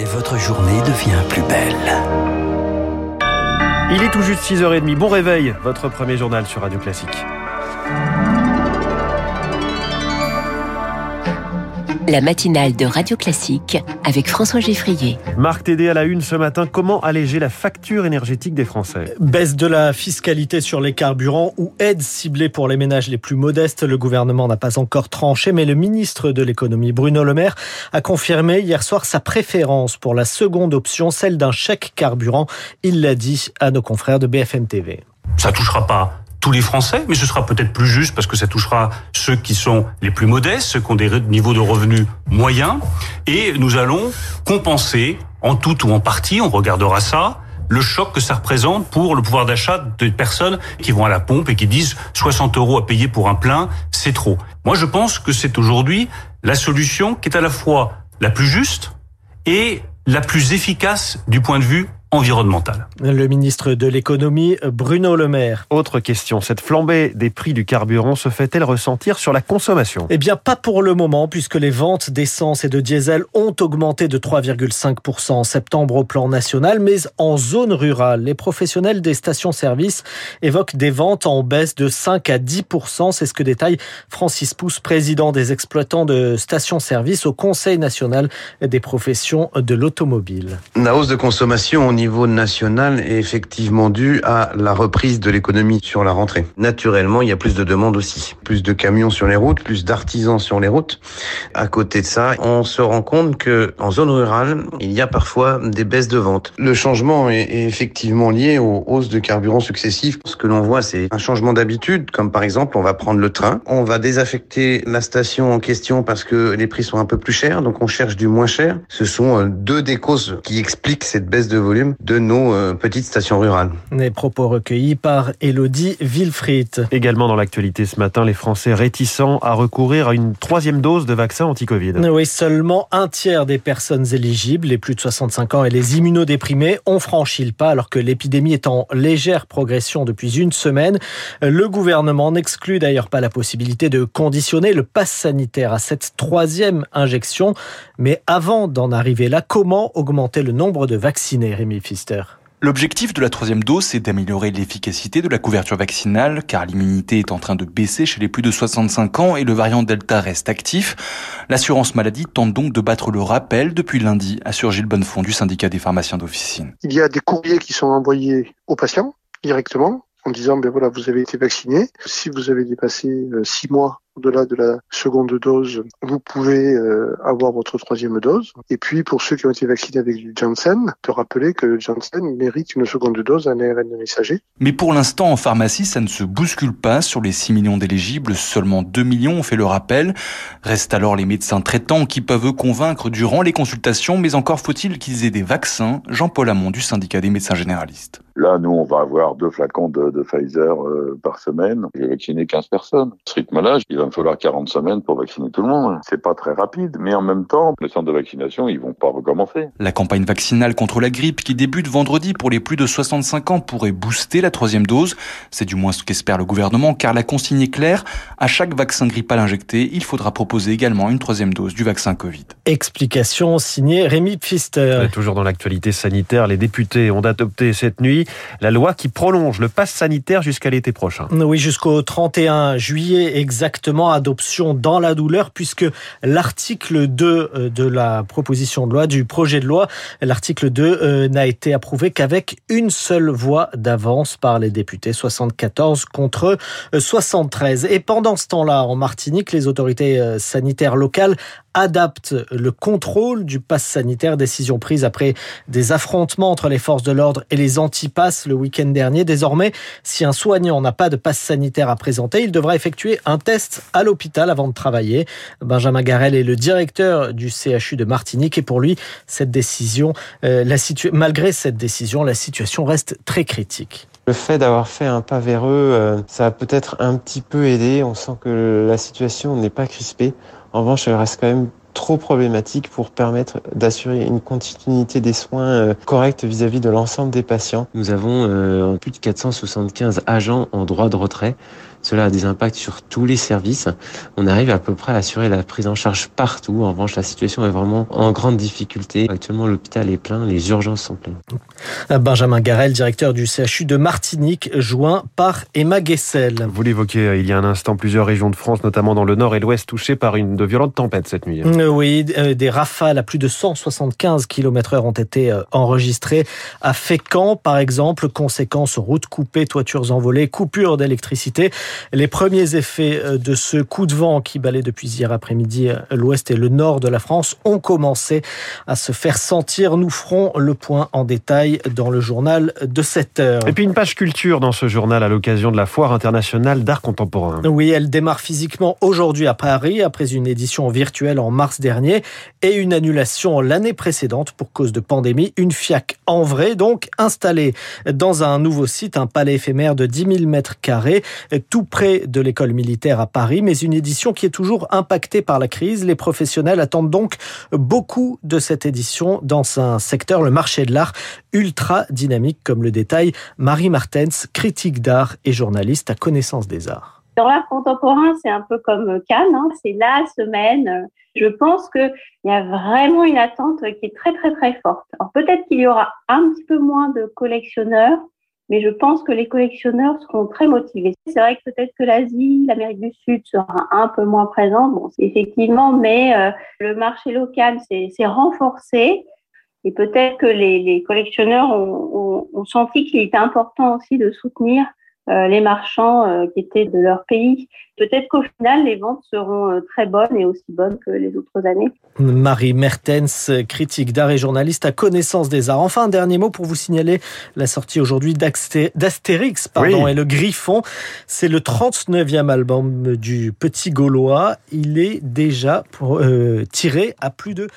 et votre journée devient plus belle. Il est tout juste 6h30. Bon réveil, votre premier journal sur Radio Classique. La matinale de Radio Classique avec François Geffrier. Marc Tédé à la une ce matin. Comment alléger la facture énergétique des Français? Baisse de la fiscalité sur les carburants ou aide ciblée pour les ménages les plus modestes. Le gouvernement n'a pas encore tranché, mais le ministre de l'économie, Bruno Le Maire, a confirmé hier soir sa préférence pour la seconde option, celle d'un chèque carburant. Il l'a dit à nos confrères de BFM TV. Ça touchera pas tous les Français, mais ce sera peut-être plus juste parce que ça touchera ceux qui sont les plus modestes, ceux qui ont des niveaux de revenus moyens, et nous allons compenser en tout ou en partie, on regardera ça, le choc que ça représente pour le pouvoir d'achat des personnes qui vont à la pompe et qui disent 60 euros à payer pour un plein, c'est trop. Moi, je pense que c'est aujourd'hui la solution qui est à la fois la plus juste et la plus efficace du point de vue environnementale. Le ministre de l'économie, Bruno Le Maire. Autre question, cette flambée des prix du carburant se fait-elle ressentir sur la consommation? Eh bien, pas pour le moment, puisque les ventes d'essence et de diesel ont augmenté de 3,5% en septembre au plan national, mais en zone rurale. Les professionnels des stations-service évoquent des ventes en baisse de 5 à 10%. C'est ce que détaille Francis Pousse, président des exploitants de stations-service au Conseil national des professions de l'automobile. La hausse de consommation au niveau national est effectivement due à la reprise de l'économie sur la rentrée. Naturellement, il y a plus de demandes aussi. Plus de camions sur les routes, plus d'artisans sur les routes. À côté de ça, on se rend compte que en zone rurale, il y a parfois des baisses de ventes. Le changement est, effectivement lié aux hausses de carburant successives. Ce que l'on voit, c'est un changement d'habitude, comme par exemple, on va prendre le train, on va désaffecter la station en question parce que les prix sont un peu plus chers, donc on cherche du moins cher. Ce sont euh, deux des causes qui expliquent cette baisse de volume de nos euh, petites stations rurales. Les propos recueillis par Elodie Wilfried. Également dans l'actualité ce matin, les Français réticents à recourir à une troisième dose de vaccin anti-Covid. Oui, seulement un tiers des personnes éligibles, les plus de 65 ans et les immunodéprimés, ont franchi le pas alors que l'épidémie est en légère progression depuis une semaine. Le gouvernement n'exclut d'ailleurs pas la possibilité de conditionner le pass sanitaire à cette troisième injection. Mais avant d'en arriver là, comment augmenter le nombre de vaccinés, Rémi L'objectif de la troisième dose, c'est d'améliorer l'efficacité de la couverture vaccinale, car l'immunité est en train de baisser chez les plus de 65 ans et le variant Delta reste actif. L'assurance maladie tente donc de battre le rappel depuis lundi, assure Gilles Bonnefond du syndicat des pharmaciens d'officine. Il y a des courriers qui sont envoyés aux patients directement en disant ben voilà vous avez été vacciné. Si vous avez dépassé euh, six mois au-delà de la seconde dose, vous pouvez euh, avoir votre troisième dose. Et puis, pour ceux qui ont été vaccinés avec du Janssen, de rappeler que Janssen mérite une seconde dose, un ARN messager. Mais pour l'instant, en pharmacie, ça ne se bouscule pas. Sur les 6 millions d'éligibles, seulement 2 millions ont fait le rappel. Restent alors les médecins traitants qui peuvent convaincre durant les consultations, mais encore faut-il qu'ils aient des vaccins. Jean-Paul Hamon du syndicat des médecins généralistes. Là, nous, on va avoir deux flacons de, de Pfizer euh, par semaine. J'ai vacciné 15 personnes. Ce rythme-là, il va me falloir 40 semaines pour vacciner tout le monde. C'est pas très rapide, mais en même temps, le centre de vaccination, ils vont pas recommencer. La campagne vaccinale contre la grippe qui débute vendredi pour les plus de 65 ans pourrait booster la troisième dose. C'est du moins ce qu'espère le gouvernement, car la consigne est claire. À chaque vaccin grippal injecté, il faudra proposer également une troisième dose du vaccin Covid. Explication signée Rémi Pfister. Toujours dans l'actualité sanitaire, les députés ont adopté cette nuit la loi qui prolonge le pass sanitaire jusqu'à l'été prochain. Oui, jusqu'au 31 juillet exactement, adoption dans la douleur, puisque l'article 2 euh, de la proposition de loi, du projet de loi, l'article 2 euh, n'a été approuvé qu'avec une seule voix d'avance par les députés, 74 contre 73. Et pendant ce temps-là, en Martinique, les autorités euh, sanitaires locales adaptent le contrôle du pass sanitaire, décision prise après des affrontements entre les forces de l'ordre et les antipasses le week-end dernier. Désormais, si un soignant n'a pas de passe sanitaire à présenter, il devra effectuer un test à l'hôpital avant de travailler. Benjamin Garel est le directeur du CHU de Martinique et pour lui, cette décision, euh, la malgré cette décision, la situation reste très critique. Le fait d'avoir fait un pas vers eux, euh, ça a peut-être un petit peu aidé. On sent que la situation n'est pas crispée. En revanche, elle reste quand même trop problématique pour permettre d'assurer une continuité des soins euh, corrects vis-à-vis de l'ensemble des patients. Nous avons euh, plus de 475 agents en droit de retrait, cela a des impacts sur tous les services. On arrive à peu près à assurer la prise en charge partout. En revanche, la situation est vraiment en grande difficulté. Actuellement, l'hôpital est plein, les urgences sont pleines. Benjamin Garel, directeur du CHU de Martinique, joint par Emma Guessel. Vous l'évoquez euh, il y a un instant, plusieurs régions de France, notamment dans le nord et l'ouest, touchées par une de violentes tempêtes cette nuit. Euh, oui, euh, des rafales à plus de 175 km heure ont été enregistrées à Fécamp, par exemple. Conséquence, routes coupées, toitures envolées, coupures d'électricité. Les premiers effets de ce coup de vent qui balait depuis hier après-midi l'ouest et le nord de la France ont commencé à se faire sentir. Nous ferons le point en détail dans le journal de 7 heures. Et puis une page culture dans ce journal à l'occasion de la Foire internationale d'art contemporain. Oui, elle démarre physiquement aujourd'hui à Paris après une édition virtuelle en mars dernier et une annulation l'année précédente pour cause de pandémie. Une FIAC en vrai, donc installée dans un nouveau site, un palais éphémère de 10 000 mètres carrés, tout près de l'école militaire à Paris, mais une édition qui est toujours impactée par la crise. Les professionnels attendent donc beaucoup de cette édition dans un secteur, le marché de l'art, ultra dynamique, comme le détaille Marie Martens, critique d'art et journaliste à connaissance des arts. Dans l'art contemporain, c'est un peu comme Cannes, hein, c'est la semaine. Je pense qu'il y a vraiment une attente qui est très très très forte. Alors peut-être qu'il y aura un petit peu moins de collectionneurs, mais je pense que les collectionneurs seront très motivés. C'est vrai que peut-être que l'Asie, l'Amérique du Sud sera un peu moins présente, bon, effectivement, mais euh, le marché local s'est renforcé. Et peut-être que les, collectionneurs ont, ont, senti qu'il était important aussi de soutenir les marchands euh, qui étaient de leur pays. Peut-être qu'au final, les ventes seront euh, très bonnes et aussi bonnes que les autres années. Marie Mertens, critique d'art et journaliste à connaissance des arts. Enfin, un dernier mot pour vous signaler la sortie aujourd'hui d'Astérix pardon, et le Griffon. C'est le 39e album du Petit Gaulois. Il est déjà tiré à plus de